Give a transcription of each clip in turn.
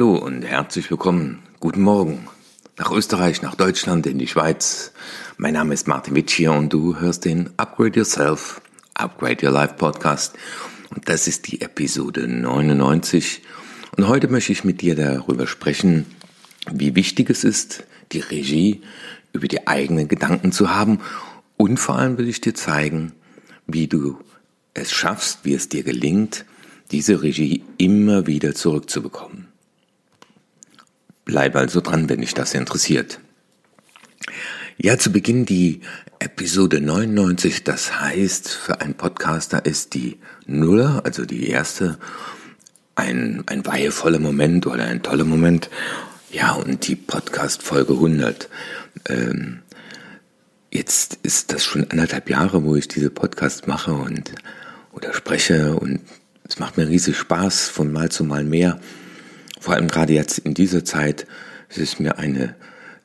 Hallo und herzlich willkommen. Guten Morgen. Nach Österreich, nach Deutschland, in die Schweiz. Mein Name ist Martin Witsch hier und du hörst den Upgrade Yourself, Upgrade Your Life Podcast. Und das ist die Episode 99. Und heute möchte ich mit dir darüber sprechen, wie wichtig es ist, die Regie über die eigenen Gedanken zu haben. Und vor allem will ich dir zeigen, wie du es schaffst, wie es dir gelingt, diese Regie immer wieder zurückzubekommen. Bleib also dran, wenn dich das interessiert. Ja, zu Beginn die Episode 99, das heißt, für einen Podcaster ist die Nuller, also die erste, ein, ein weihevoller Moment oder ein toller Moment. Ja, und die Podcast-Folge 100. Ähm, jetzt ist das schon anderthalb Jahre, wo ich diese Podcast mache und oder spreche und es macht mir riesig Spaß, von Mal zu Mal mehr. Vor allem gerade jetzt in dieser Zeit es ist mir eine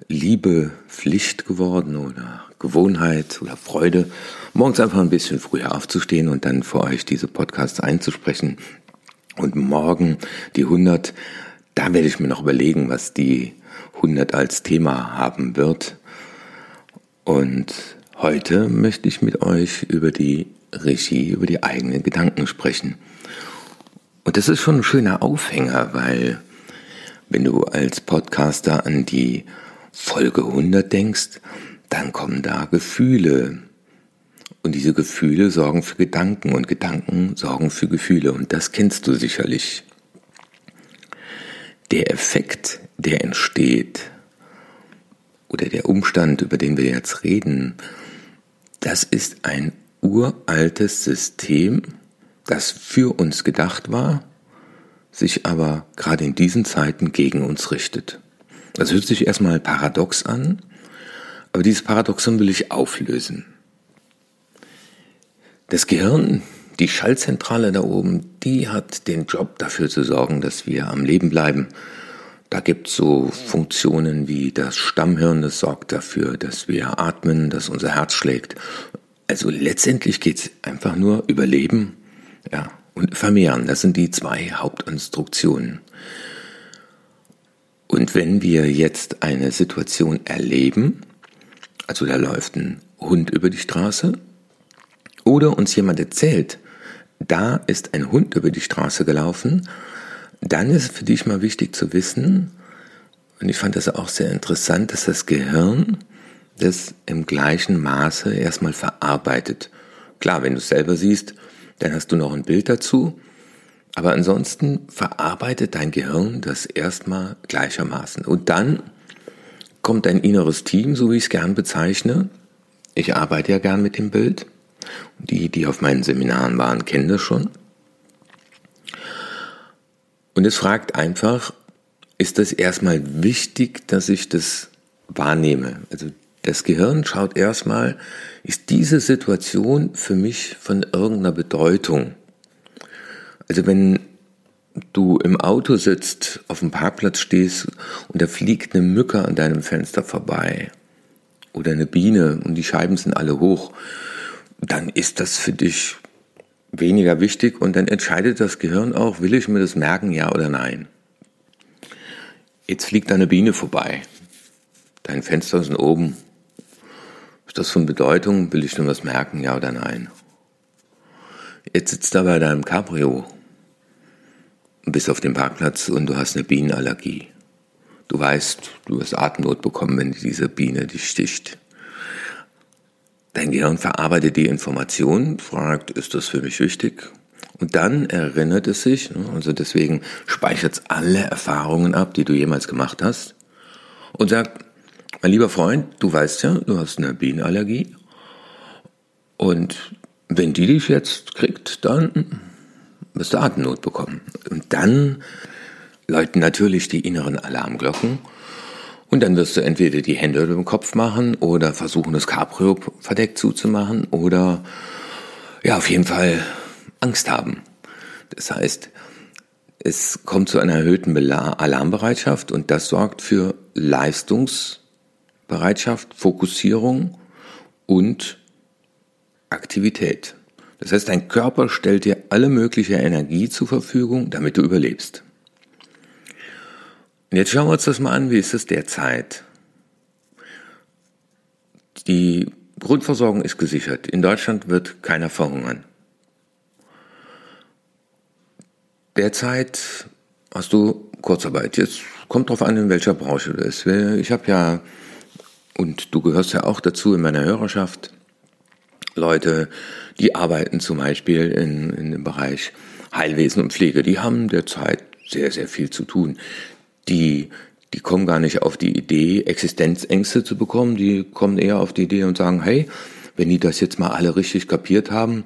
liebe Pflicht geworden oder Gewohnheit oder Freude, morgens einfach ein bisschen früher aufzustehen und dann für euch diese Podcasts einzusprechen. Und morgen die 100, da werde ich mir noch überlegen, was die 100 als Thema haben wird. Und heute möchte ich mit euch über die Regie, über die eigenen Gedanken sprechen. Und das ist schon ein schöner Aufhänger, weil wenn du als Podcaster an die Folge 100 denkst, dann kommen da Gefühle. Und diese Gefühle sorgen für Gedanken und Gedanken sorgen für Gefühle. Und das kennst du sicherlich. Der Effekt, der entsteht, oder der Umstand, über den wir jetzt reden, das ist ein uraltes System, das für uns gedacht war, sich aber gerade in diesen Zeiten gegen uns richtet. Das hört sich erstmal paradox an, aber dieses Paradoxon will ich auflösen. Das Gehirn, die Schallzentrale da oben, die hat den Job dafür zu sorgen, dass wir am Leben bleiben. Da gibt es so Funktionen wie das Stammhirn, das sorgt dafür, dass wir atmen, dass unser Herz schlägt. Also letztendlich geht es einfach nur Überleben ja, und Vermehren. Das sind die zwei Hauptinstruktionen. Und wenn wir jetzt eine Situation erleben, also da läuft ein Hund über die Straße, oder uns jemand erzählt, da ist ein Hund über die Straße gelaufen, dann ist für dich mal wichtig zu wissen, und ich fand das auch sehr interessant, dass das Gehirn das im gleichen Maße erstmal verarbeitet. Klar, wenn du es selber siehst, dann hast du noch ein Bild dazu, aber ansonsten verarbeitet dein Gehirn das erstmal gleichermaßen. Und dann kommt dein inneres Team, so wie ich es gern bezeichne. Ich arbeite ja gern mit dem Bild. Die, die auf meinen Seminaren waren, kennen das schon. Und es fragt einfach, ist das erstmal wichtig, dass ich das wahrnehme? Also das Gehirn schaut erstmal, ist diese Situation für mich von irgendeiner Bedeutung? Also wenn du im Auto sitzt, auf dem Parkplatz stehst und da fliegt eine Mücke an deinem Fenster vorbei oder eine Biene und die Scheiben sind alle hoch, dann ist das für dich weniger wichtig und dann entscheidet das Gehirn auch, will ich mir das merken, ja oder nein. Jetzt fliegt eine Biene vorbei. Dein Fenster ist oben ist das von Bedeutung? Will ich nur was merken, ja oder nein? Jetzt sitzt da bei deinem Cabrio und bist auf dem Parkplatz und du hast eine Bienenallergie. Du weißt, du wirst Atemnot bekommen, wenn diese Biene dich sticht. Dein Gehirn verarbeitet die Information, fragt, ist das für mich wichtig? Und dann erinnert es sich, ne, also deswegen speichert es alle Erfahrungen ab, die du jemals gemacht hast und sagt, mein lieber Freund, du weißt ja, du hast eine Bienenallergie. Und wenn die dich jetzt kriegt, dann wirst du Atemnot bekommen. Und dann läuten natürlich die inneren Alarmglocken. Und dann wirst du entweder die Hände über dem Kopf machen oder versuchen, das Cabrio verdeckt zuzumachen oder ja, auf jeden Fall Angst haben. Das heißt, es kommt zu einer erhöhten Alarmbereitschaft und das sorgt für Leistungs- Bereitschaft, Fokussierung und Aktivität. Das heißt, dein Körper stellt dir alle mögliche Energie zur Verfügung, damit du überlebst. Jetzt schauen wir uns das mal an, wie ist es derzeit? Die Grundversorgung ist gesichert. In Deutschland wird keiner verhungern. Derzeit hast du Kurzarbeit. Jetzt kommt drauf an, in welcher Branche du bist. Ich habe ja, und du gehörst ja auch dazu in meiner Hörerschaft, Leute, die arbeiten zum Beispiel in, in dem Bereich Heilwesen und Pflege. Die haben derzeit sehr, sehr viel zu tun. Die, die kommen gar nicht auf die Idee, Existenzängste zu bekommen. Die kommen eher auf die Idee und sagen, hey, wenn die das jetzt mal alle richtig kapiert haben,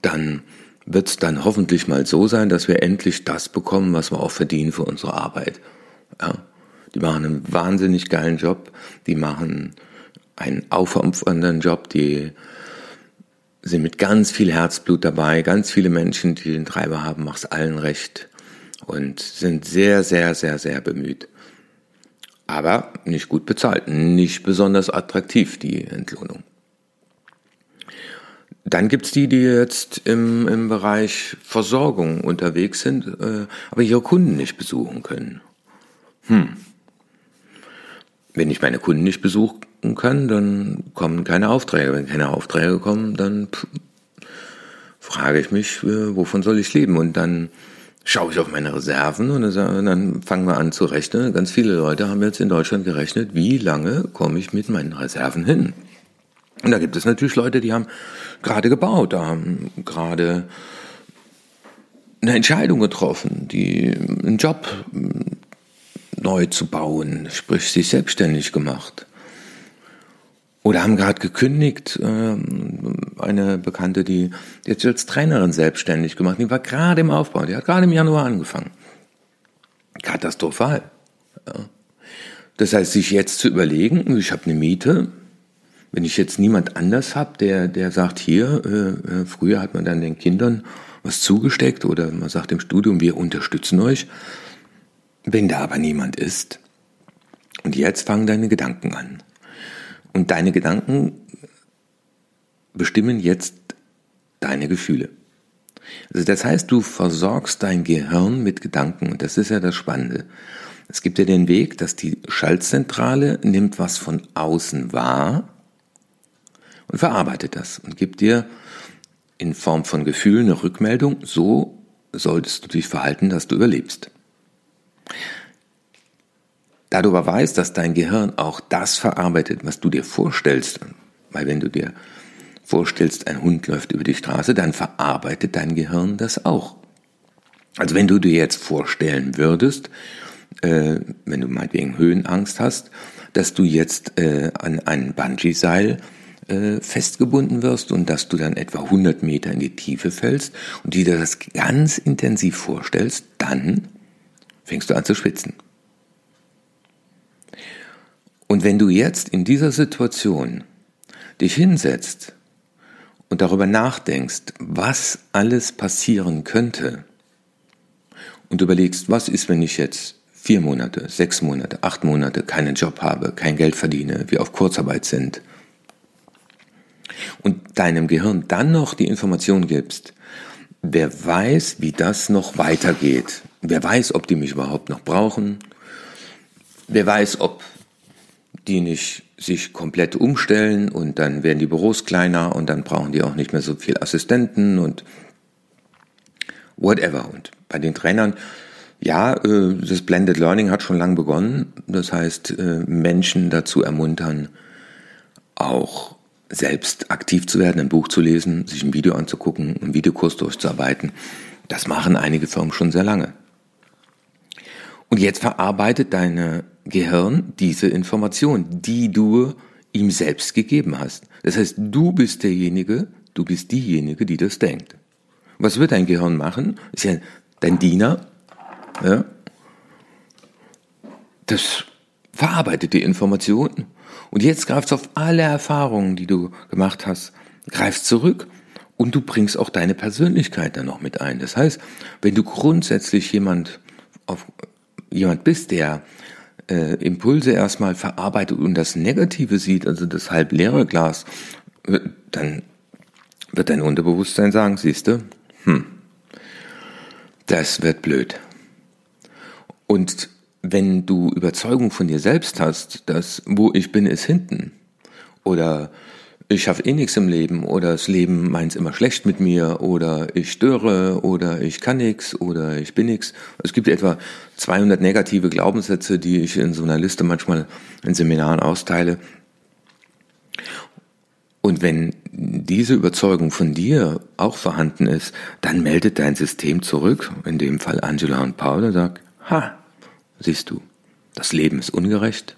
dann wird es dann hoffentlich mal so sein, dass wir endlich das bekommen, was wir auch verdienen für unsere Arbeit. Ja. Die machen einen wahnsinnig geilen Job, die machen einen aufopfernden Job, die sind mit ganz viel Herzblut dabei, ganz viele Menschen, die den Treiber haben, mach's allen recht und sind sehr, sehr, sehr, sehr bemüht. Aber nicht gut bezahlt, nicht besonders attraktiv, die Entlohnung. Dann gibt's die, die jetzt im, im Bereich Versorgung unterwegs sind, äh, aber ihre Kunden nicht besuchen können. Hm. Wenn ich meine Kunden nicht besuchen kann, dann kommen keine Aufträge. Wenn keine Aufträge kommen, dann frage ich mich, äh, wovon soll ich leben? Und dann schaue ich auf meine Reserven und dann fangen wir an zu rechnen. Ganz viele Leute haben jetzt in Deutschland gerechnet, wie lange komme ich mit meinen Reserven hin? Und da gibt es natürlich Leute, die haben gerade gebaut, da haben gerade eine Entscheidung getroffen, die einen Job neu zu bauen, sprich sich selbstständig gemacht. Oder haben gerade gekündigt, äh, eine Bekannte, die jetzt als Trainerin selbstständig gemacht, die war gerade im Aufbau, die hat gerade im Januar angefangen. Katastrophal. Das heißt, sich jetzt zu überlegen, ich habe eine Miete, wenn ich jetzt niemand anders habe, der, der sagt, hier, äh, äh, früher hat man dann den Kindern was zugesteckt oder man sagt im Studium, wir unterstützen euch. Wenn da aber niemand ist, und jetzt fangen deine Gedanken an. Und deine Gedanken bestimmen jetzt deine Gefühle. Also das heißt, du versorgst dein Gehirn mit Gedanken und das ist ja das Spannende. Es gibt ja den Weg, dass die Schaltzentrale nimmt was von außen wahr und verarbeitet das und gibt dir in Form von Gefühlen eine Rückmeldung, so solltest du dich verhalten, dass du überlebst. Da du aber weißt, dass dein Gehirn auch das verarbeitet, was du dir vorstellst, weil wenn du dir vorstellst, ein Hund läuft über die Straße, dann verarbeitet dein Gehirn das auch. Also wenn du dir jetzt vorstellen würdest, äh, wenn du meinetwegen Höhenangst hast, dass du jetzt äh, an ein Bungee-Seil äh, festgebunden wirst und dass du dann etwa 100 Meter in die Tiefe fällst und dir das ganz intensiv vorstellst, dann fängst du an zu schwitzen. Und wenn du jetzt in dieser Situation dich hinsetzt und darüber nachdenkst, was alles passieren könnte und überlegst, was ist, wenn ich jetzt vier Monate, sechs Monate, acht Monate keinen Job habe, kein Geld verdiene, wir auf Kurzarbeit sind, und deinem Gehirn dann noch die Information gibst, wer weiß, wie das noch weitergeht. Wer weiß, ob die mich überhaupt noch brauchen. Wer weiß, ob die nicht sich komplett umstellen und dann werden die Büros kleiner und dann brauchen die auch nicht mehr so viel Assistenten und whatever. Und bei den Trainern, ja, äh, das Blended Learning hat schon lange begonnen. Das heißt, äh, Menschen dazu ermuntern, auch selbst aktiv zu werden, ein Buch zu lesen, sich ein Video anzugucken, einen Videokurs durchzuarbeiten. Das machen einige Firmen schon sehr lange. Und jetzt verarbeitet deine Gehirn diese Information, die du ihm selbst gegeben hast. Das heißt, du bist derjenige, du bist diejenige, die das denkt. Was wird dein Gehirn machen? Ist ja dein Diener. Ja? Das verarbeitet die Information und jetzt greifst du auf alle Erfahrungen, die du gemacht hast, greifst zurück und du bringst auch deine Persönlichkeit dann noch mit ein. Das heißt, wenn du grundsätzlich jemand, auf, jemand bist, der äh, Impulse erstmal verarbeitet und das Negative sieht, also das halb leere Glas, äh, dann wird dein Unterbewusstsein sagen, siehst du, hm, das wird blöd. Und wenn du Überzeugung von dir selbst hast, dass wo ich bin, ist hinten oder ich schaffe eh nichts im Leben oder das Leben meint immer schlecht mit mir oder ich störe oder ich kann nichts oder ich bin nichts. Es gibt etwa 200 negative Glaubenssätze, die ich in so einer Liste manchmal in Seminaren austeile. Und wenn diese Überzeugung von dir auch vorhanden ist, dann meldet dein System zurück, in dem Fall Angela und Paul, und sagt, ha, siehst du, das Leben ist ungerecht,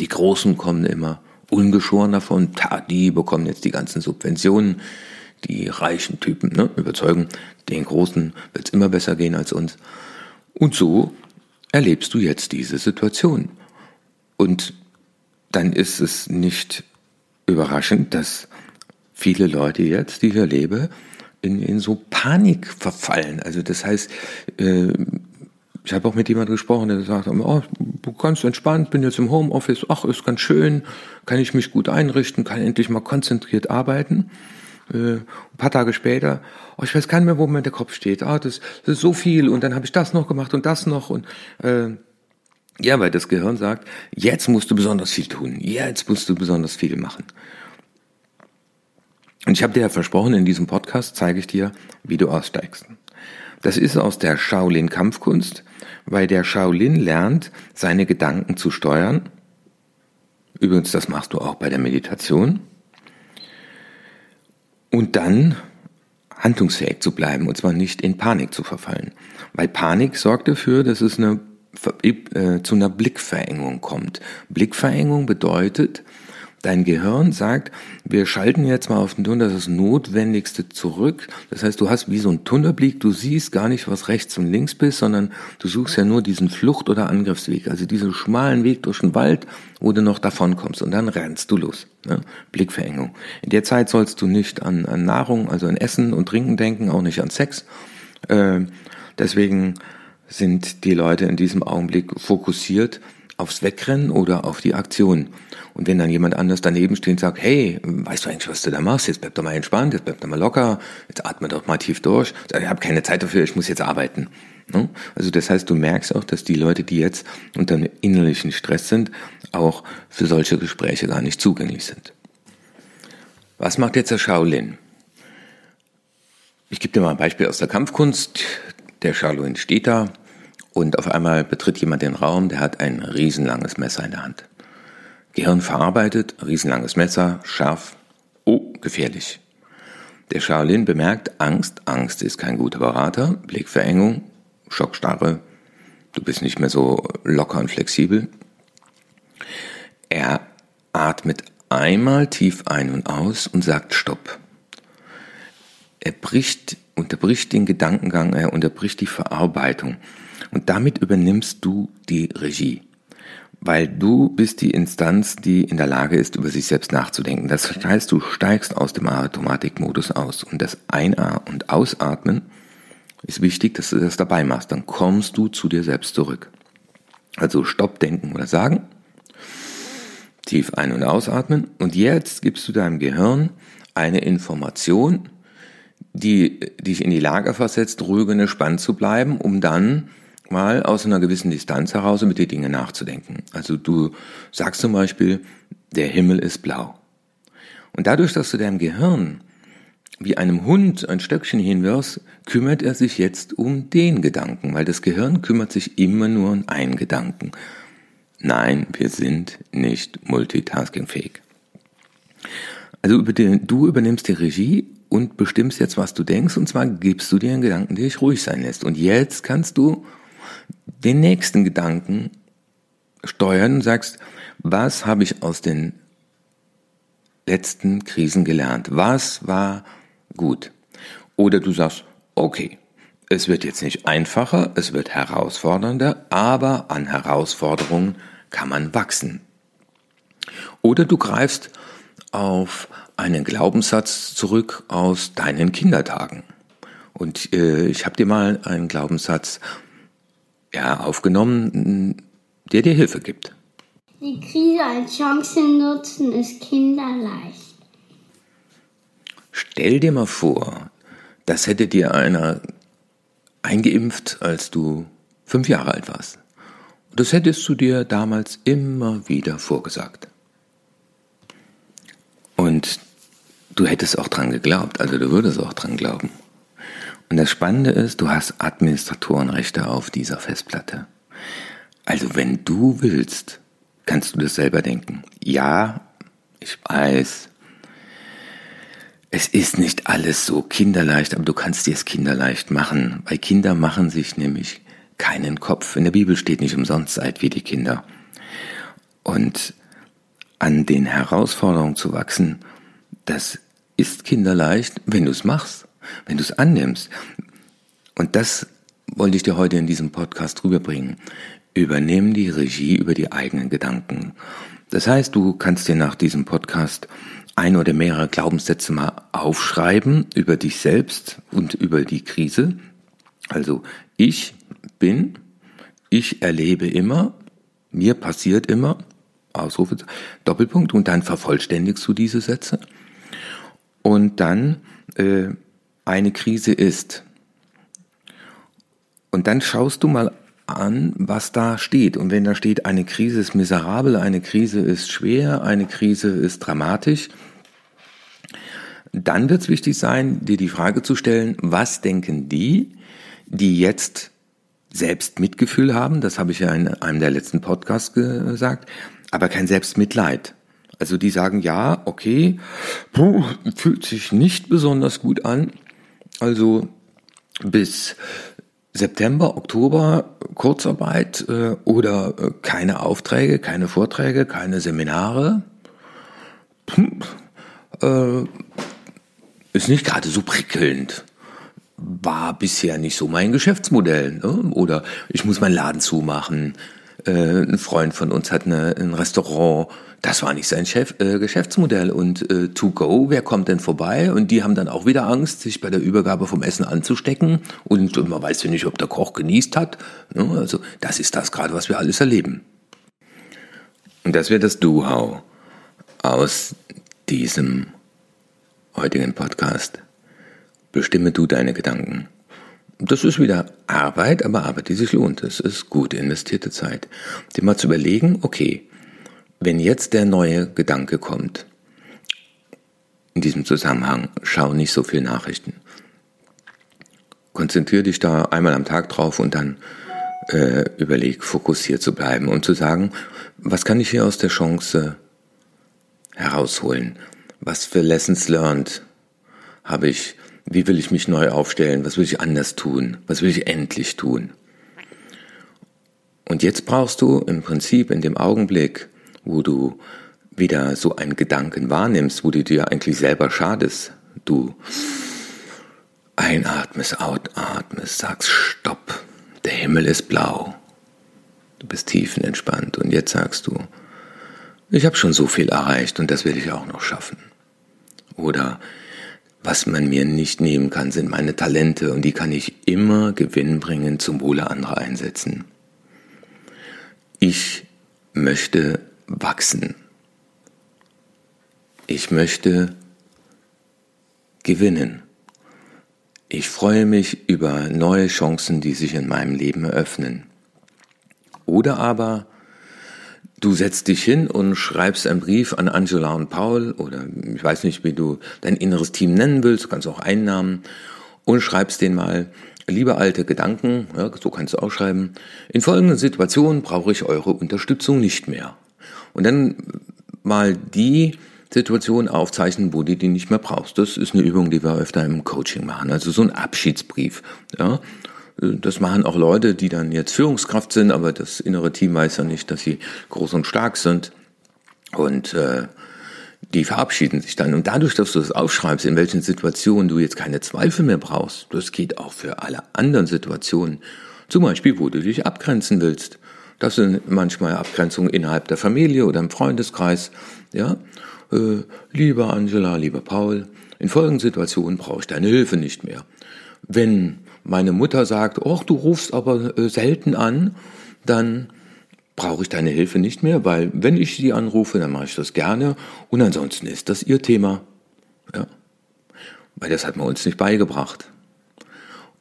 die Großen kommen immer ungeschoren davon, die bekommen jetzt die ganzen Subventionen, die reichen Typen ne, überzeugen, den Großen wird es immer besser gehen als uns. Und so erlebst du jetzt diese Situation. Und dann ist es nicht überraschend, dass viele Leute jetzt, die ich erlebe, in, in so Panik verfallen. Also das heißt, äh, ich habe auch mit jemandem gesprochen, der sagt, oh, ganz entspannt, bin jetzt im Homeoffice, ach, ist ganz schön, kann ich mich gut einrichten, kann endlich mal konzentriert arbeiten. Äh, ein paar Tage später, oh, ich weiß gar nicht mehr, wo mir der Kopf steht. Ah, das, das ist so viel und dann habe ich das noch gemacht und das noch und äh, ja, weil das Gehirn sagt, jetzt musst du besonders viel tun, jetzt musst du besonders viel machen. Und ich habe dir ja versprochen, in diesem Podcast zeige ich dir, wie du aussteigst. Das ist aus der Shaolin-Kampfkunst, weil der Shaolin lernt, seine Gedanken zu steuern. Übrigens, das machst du auch bei der Meditation. Und dann handlungsfähig zu bleiben, und zwar nicht in Panik zu verfallen. Weil Panik sorgt dafür, dass es eine, äh, zu einer Blickverengung kommt. Blickverengung bedeutet, Dein Gehirn sagt, wir schalten jetzt mal auf den Tunnel, das ist das Notwendigste zurück. Das heißt, du hast wie so ein Tunnelblick, du siehst gar nicht, was rechts und links bist, sondern du suchst ja nur diesen Flucht- oder Angriffsweg, also diesen schmalen Weg durch den Wald, wo du noch davon kommst und dann rennst du los. Ne? Blickverengung. In der Zeit sollst du nicht an, an Nahrung, also an Essen und Trinken denken, auch nicht an Sex. Äh, deswegen sind die Leute in diesem Augenblick fokussiert aufs Wegrennen oder auf die Aktion. Und wenn dann jemand anders daneben steht und sagt, hey, weißt du eigentlich, was du da machst? Jetzt bleib doch mal entspannt, jetzt bleib doch mal locker, jetzt atme doch mal tief durch. Ich habe keine Zeit dafür, ich muss jetzt arbeiten. Ne? Also das heißt, du merkst auch, dass die Leute, die jetzt unter einem innerlichen Stress sind, auch für solche Gespräche gar nicht zugänglich sind. Was macht jetzt der Shaolin? Ich gebe dir mal ein Beispiel aus der Kampfkunst. Der Shaolin steht da und auf einmal betritt jemand den Raum, der hat ein riesenlanges Messer in der Hand. Gehirn verarbeitet, riesenlanges Messer, scharf, oh, gefährlich. Der Shaolin bemerkt Angst, Angst ist kein guter Berater, Blickverengung, Schockstarre, du bist nicht mehr so locker und flexibel. Er atmet einmal tief ein und aus und sagt Stopp. Er bricht, unterbricht den Gedankengang, er unterbricht die Verarbeitung. Und damit übernimmst du die Regie. Weil du bist die Instanz, die in der Lage ist, über sich selbst nachzudenken. Das heißt, du steigst aus dem Automatikmodus aus. Und das Ein- und Ausatmen ist wichtig, dass du das dabei machst. Dann kommst du zu dir selbst zurück. Also Stopp, denken oder sagen. Tief ein- und ausatmen. Und jetzt gibst du deinem Gehirn eine Information, die dich in die Lage versetzt, ruhig und entspannt zu bleiben, um dann mal aus einer gewissen Distanz heraus über die Dinge nachzudenken. Also du sagst zum Beispiel, der Himmel ist blau. Und dadurch, dass du deinem Gehirn wie einem Hund ein Stöckchen hinwirfst, kümmert er sich jetzt um den Gedanken, weil das Gehirn kümmert sich immer nur um einen Gedanken. Nein, wir sind nicht multitaskingfähig. Also über den, du übernimmst die Regie und bestimmst jetzt, was du denkst, und zwar gibst du dir einen Gedanken, der dich ruhig sein lässt. Und jetzt kannst du den nächsten Gedanken steuern und sagst, was habe ich aus den letzten Krisen gelernt? Was war gut? Oder du sagst, okay, es wird jetzt nicht einfacher, es wird herausfordernder, aber an Herausforderungen kann man wachsen. Oder du greifst auf einen Glaubenssatz zurück aus deinen Kindertagen. Und äh, ich habe dir mal einen Glaubenssatz ja, aufgenommen, der dir Hilfe gibt. Die Krise als Chance nutzen ist kinderleicht. Stell dir mal vor, das hätte dir einer eingeimpft, als du fünf Jahre alt warst. Das hättest du dir damals immer wieder vorgesagt. Und du hättest auch dran geglaubt, also du würdest auch dran glauben. Und das Spannende ist, du hast Administratorenrechte auf dieser Festplatte. Also wenn du willst, kannst du das selber denken. Ja, ich weiß, es ist nicht alles so kinderleicht, aber du kannst dir es kinderleicht machen, weil Kinder machen sich nämlich keinen Kopf. In der Bibel steht nicht umsonst, seid wie die Kinder. Und an den Herausforderungen zu wachsen, das ist kinderleicht, wenn du es machst, wenn du es annimmst. Und das wollte ich dir heute in diesem Podcast rüberbringen. Übernehmen die Regie über die eigenen Gedanken. Das heißt, du kannst dir nach diesem Podcast ein oder mehrere Glaubenssätze mal aufschreiben über dich selbst und über die Krise. Also ich bin, ich erlebe immer, mir passiert immer, Ausrufe, Doppelpunkt, und dann vervollständigst du diese Sätze. Und dann äh, eine Krise ist. Und dann schaust du mal an, was da steht. Und wenn da steht, eine Krise ist miserabel, eine Krise ist schwer, eine Krise ist dramatisch, dann wird es wichtig sein, dir die Frage zu stellen, was denken die, die jetzt selbst Mitgefühl haben, das habe ich ja in einem der letzten Podcasts gesagt, aber kein Selbstmitleid. Also die sagen, ja, okay, puh, fühlt sich nicht besonders gut an. Also bis September, Oktober Kurzarbeit äh, oder äh, keine Aufträge, keine Vorträge, keine Seminare. Hm, äh, ist nicht gerade so prickelnd. War bisher nicht so mein Geschäftsmodell. Ne? Oder ich muss meinen Laden zumachen. Äh, ein Freund von uns hat eine, ein Restaurant. Das war nicht sein Chef, äh, Geschäftsmodell. Und äh, to go, wer kommt denn vorbei? Und die haben dann auch wieder Angst, sich bei der Übergabe vom Essen anzustecken. Und man weiß ja nicht, ob der Koch genießt hat. Ne? Also das ist das gerade, was wir alles erleben. Und das wäre das Do-How aus diesem heutigen Podcast. Bestimme du deine Gedanken. Das ist wieder Arbeit, aber Arbeit, die sich lohnt. Das ist gut investierte Zeit. Dir mal zu überlegen, okay, wenn jetzt der neue Gedanke kommt, in diesem Zusammenhang, schau nicht so viel Nachrichten. Konzentriere dich da einmal am Tag drauf und dann äh, überleg, fokussiert zu bleiben und zu sagen, was kann ich hier aus der Chance herausholen? Was für Lessons learned habe ich? Wie will ich mich neu aufstellen? Was will ich anders tun? Was will ich endlich tun? Und jetzt brauchst du im Prinzip in dem Augenblick, wo du wieder so einen Gedanken wahrnimmst, wo du dir eigentlich selber schadest, du einatmest, ausatmest, sagst Stopp, der Himmel ist blau. Du bist tiefenentspannt und jetzt sagst du, ich habe schon so viel erreicht und das will ich auch noch schaffen. Oder was man mir nicht nehmen kann, sind meine Talente und die kann ich immer gewinnbringend zum Wohle anderer einsetzen. Ich möchte wachsen. Ich möchte gewinnen. Ich freue mich über neue Chancen, die sich in meinem Leben eröffnen. Oder aber Du setzt dich hin und schreibst einen Brief an Angela und Paul oder ich weiß nicht, wie du dein inneres Team nennen willst, du kannst auch einen Namen und schreibst den mal, liebe alte Gedanken, ja, so kannst du auch schreiben, in folgenden Situationen brauche ich eure Unterstützung nicht mehr. Und dann mal die Situation aufzeichnen, wo du die nicht mehr brauchst. Das ist eine Übung, die wir öfter im Coaching machen. Also so ein Abschiedsbrief. Ja. Das machen auch Leute, die dann jetzt Führungskraft sind, aber das innere Team weiß ja nicht, dass sie groß und stark sind. Und äh, die verabschieden sich dann. Und dadurch, dass du das aufschreibst, in welchen Situationen du jetzt keine Zweifel mehr brauchst, das geht auch für alle anderen Situationen. Zum Beispiel, wo du dich abgrenzen willst. Das sind manchmal Abgrenzungen innerhalb der Familie oder im Freundeskreis. Ja, äh, lieber Angela, lieber Paul, in folgenden Situationen brauche ich deine Hilfe nicht mehr. Wenn meine Mutter sagt, oh, du rufst aber äh, selten an, dann brauche ich deine Hilfe nicht mehr, weil wenn ich sie anrufe, dann mache ich das gerne und ansonsten ist das ihr Thema. Ja. Weil das hat man uns nicht beigebracht.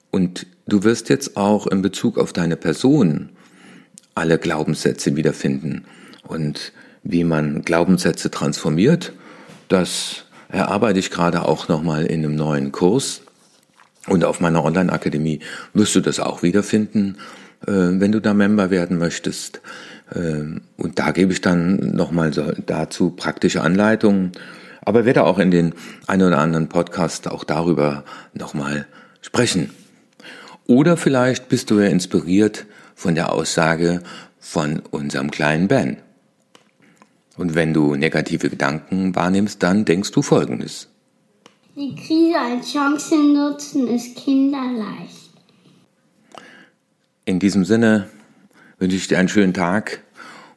Und du wirst jetzt auch in Bezug auf deine Person alle Glaubenssätze wiederfinden. Und wie man Glaubenssätze transformiert, das erarbeite ich gerade auch nochmal in einem neuen Kurs. Und auf meiner Online-Akademie wirst du das auch wiederfinden, äh, wenn du da Member werden möchtest. Äh, und da gebe ich dann nochmal dazu praktische Anleitungen. Aber werde auch in den ein oder anderen Podcast auch darüber nochmal sprechen. Oder vielleicht bist du ja inspiriert von der Aussage von unserem kleinen Ben. Und wenn du negative Gedanken wahrnimmst, dann denkst du Folgendes. Die Krise als Chance nutzen ist kinderleicht. In diesem Sinne wünsche ich dir einen schönen Tag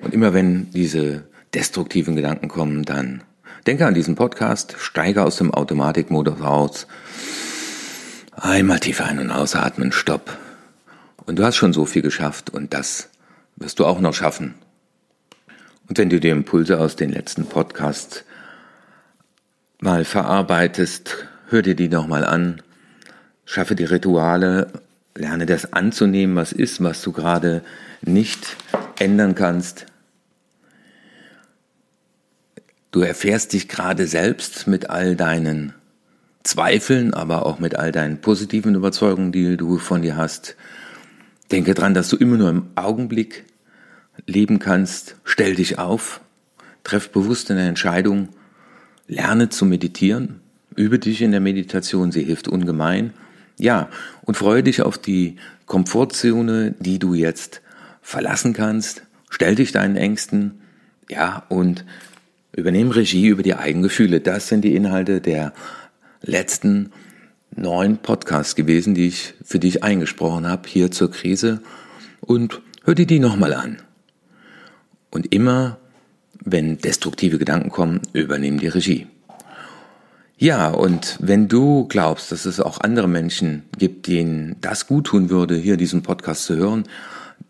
und immer wenn diese destruktiven Gedanken kommen, dann denke an diesen Podcast, steige aus dem Automatikmodus raus, einmal tief ein- und ausatmen, stopp. Und du hast schon so viel geschafft und das wirst du auch noch schaffen. Und wenn du die Impulse aus den letzten Podcasts mal verarbeitest, hör dir die nochmal an, schaffe die Rituale, lerne das anzunehmen, was ist, was du gerade nicht ändern kannst. Du erfährst dich gerade selbst mit all deinen Zweifeln, aber auch mit all deinen positiven Überzeugungen, die du von dir hast. Denke dran, dass du immer nur im Augenblick leben kannst. Stell dich auf, treff bewusst eine Entscheidung Lerne zu meditieren, übe dich in der Meditation, sie hilft ungemein. Ja, und freue dich auf die Komfortzone, die du jetzt verlassen kannst. Stell dich deinen Ängsten, ja, und übernehm Regie über die eigenen Gefühle. Das sind die Inhalte der letzten neun Podcasts gewesen, die ich für dich eingesprochen habe, hier zur Krise. Und hör dir die nochmal an. Und immer wenn destruktive Gedanken kommen, übernehmen die Regie. Ja, und wenn du glaubst, dass es auch andere Menschen gibt, denen das gut tun würde, hier diesen Podcast zu hören,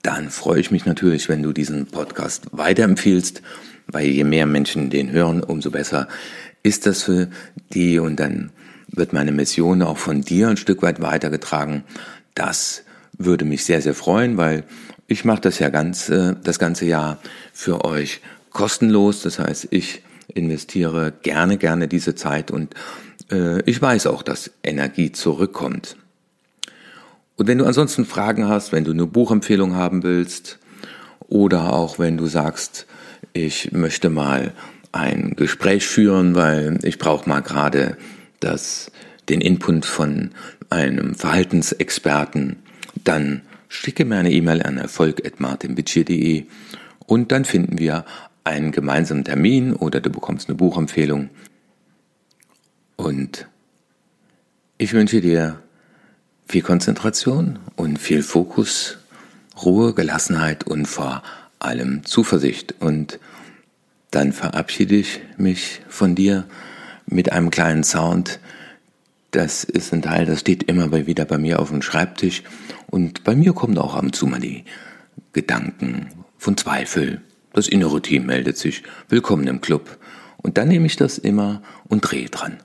dann freue ich mich natürlich, wenn du diesen Podcast weiterempfiehlst, weil je mehr Menschen den hören, umso besser ist das für die und dann wird meine Mission auch von dir ein Stück weit weitergetragen. Das würde mich sehr, sehr freuen, weil ich mache das ja ganz, äh, das ganze Jahr für euch kostenlos. Das heißt, ich investiere gerne, gerne diese Zeit und äh, ich weiß auch, dass Energie zurückkommt. Und wenn du ansonsten Fragen hast, wenn du eine Buchempfehlung haben willst oder auch wenn du sagst, ich möchte mal ein Gespräch führen, weil ich brauche mal gerade das, den Input von einem Verhaltensexperten, dann schicke mir eine E-Mail an erfolg.martinbitschir.de und dann finden wir einen gemeinsamen Termin oder du bekommst eine Buchempfehlung. Und ich wünsche dir viel Konzentration und viel Fokus, Ruhe, Gelassenheit und vor allem Zuversicht. Und dann verabschiede ich mich von dir mit einem kleinen Sound. Das ist ein Teil, das steht immer wieder bei mir auf dem Schreibtisch. Und bei mir kommen auch ab und zu mal die Gedanken von Zweifel, das innere Team meldet sich. Willkommen im Club. Und dann nehme ich das immer und drehe dran.